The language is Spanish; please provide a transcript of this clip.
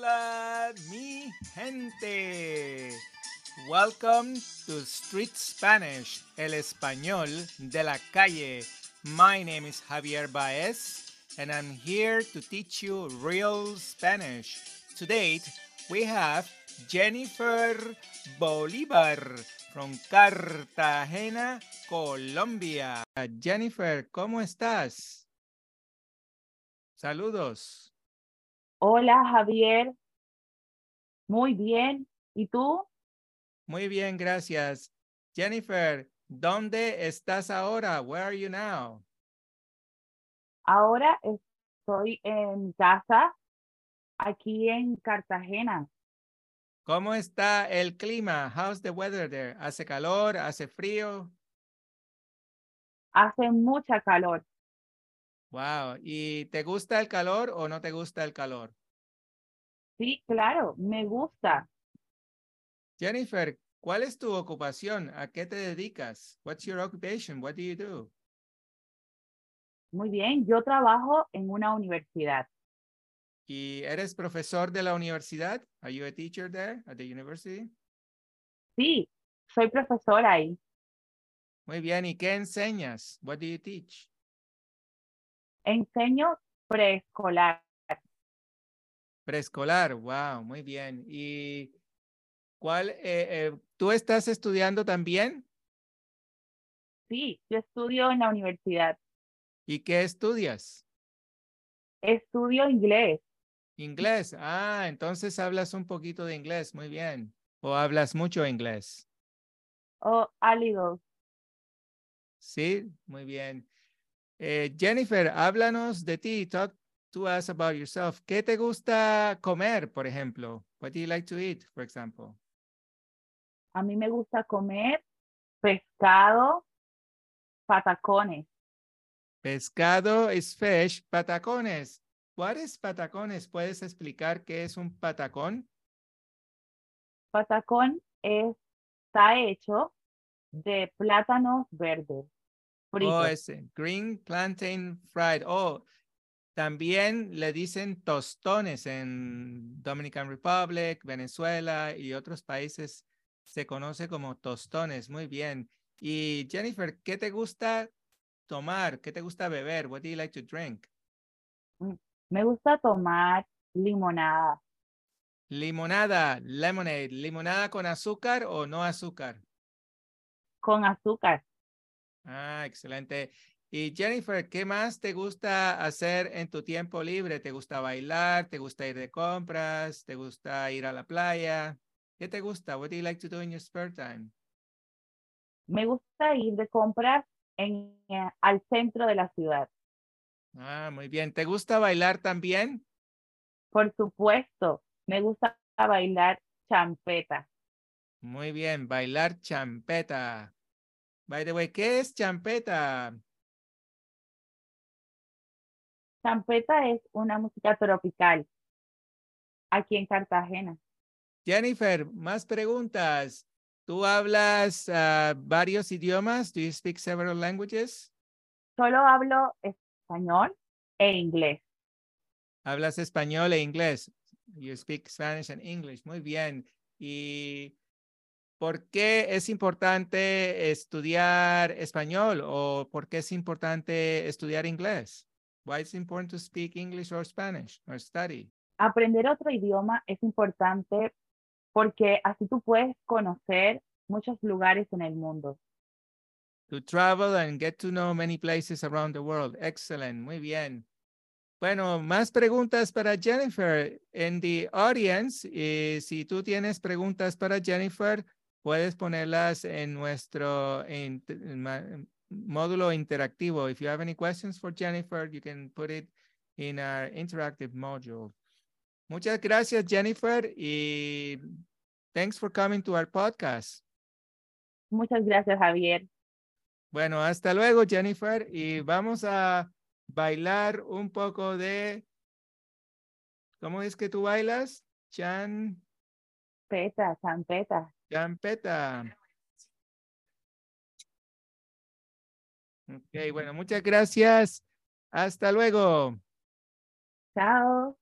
Hola, mi gente. Welcome to Street Spanish, el español de la calle. My name is Javier Baez, and I'm here to teach you real Spanish. Today, we have Jennifer Bolivar from Cartagena, Colombia. Jennifer, ¿cómo estás? Saludos. Hola, Javier. Muy bien. ¿Y tú? Muy bien, gracias. Jennifer, ¿dónde estás ahora? Where are you now? Ahora estoy en casa, aquí en Cartagena. ¿Cómo está el clima? How's the weather there? ¿Hace calor? ¿Hace frío? Hace mucha calor. Wow. ¿Y te gusta el calor o no te gusta el calor? Sí, claro, me gusta. Jennifer, ¿cuál es tu ocupación? ¿A qué te dedicas? What's your occupation? What do you do? Muy bien, yo trabajo en una universidad. ¿Y eres profesor de la universidad? Are you a teacher there at the university? Sí, soy profesora ahí. Muy bien, ¿y qué enseñas? What do you teach? Enseño preescolar. Preescolar, wow, muy bien. ¿Y cuál, eh, eh, tú estás estudiando también? Sí, yo estudio en la universidad. ¿Y qué estudias? Estudio inglés. Inglés, ah, entonces hablas un poquito de inglés, muy bien. ¿O hablas mucho inglés? Oh, a Sí, muy bien. Eh, Jennifer, háblanos de ti. Talk to us about yourself. ¿Qué te gusta comer, por ejemplo? What do you like to eat, for example? A mí me gusta comer pescado, patacones. Pescado is fish, patacones. What is patacones? ¿Puedes explicar qué es un patacón? Patacón está hecho de plátanos verdes. Oh, ese. Green plantain fried. Oh, también le dicen tostones en Dominican Republic, Venezuela y otros países. Se conoce como tostones. Muy bien. Y Jennifer, ¿qué te gusta tomar? ¿Qué te gusta beber? What do you like to drink? Mm, me gusta tomar limonada. Limonada, lemonade. ¿Limonada con azúcar o no azúcar? Con azúcar. Ah, excelente. Y Jennifer, ¿qué más te gusta hacer en tu tiempo libre? ¿Te gusta bailar? ¿Te gusta ir de compras? ¿Te gusta ir a la playa? ¿Qué te gusta? What do you like to do in your spare time? Me gusta ir de compras en, eh, al centro de la ciudad. Ah, muy bien. ¿Te gusta bailar también? Por supuesto, me gusta bailar champeta. Muy bien, bailar champeta. By the way, ¿qué es champeta? Champeta es una música tropical aquí en Cartagena. Jennifer, más preguntas. ¿Tú hablas uh, varios idiomas? Do you speak several languages? Solo hablo español e inglés. Hablas español e inglés. You speak Spanish and English. Muy bien. ¿Y por qué es importante estudiar español o por qué es importante estudiar inglés? Why is important to speak English or Spanish or study? Aprender otro idioma es importante porque así tú puedes conocer muchos lugares en el mundo. To travel and get to know many places around the world. Excellent. Muy bien. Bueno, más preguntas para Jennifer. En the audience, y si tú tienes preguntas para Jennifer, puedes ponerlas en nuestro en, módulo interactivo. If you have any questions for Jennifer, you can put it in our interactive module. Muchas gracias, Jennifer, y thanks for coming to our podcast. Muchas gracias, Javier. Bueno, hasta luego, Jennifer, y vamos a bailar un poco de... ¿Cómo es que tú bailas? Chan... Peta, champeta. Champeta. Ok, bueno, muchas gracias. Hasta luego. Chao.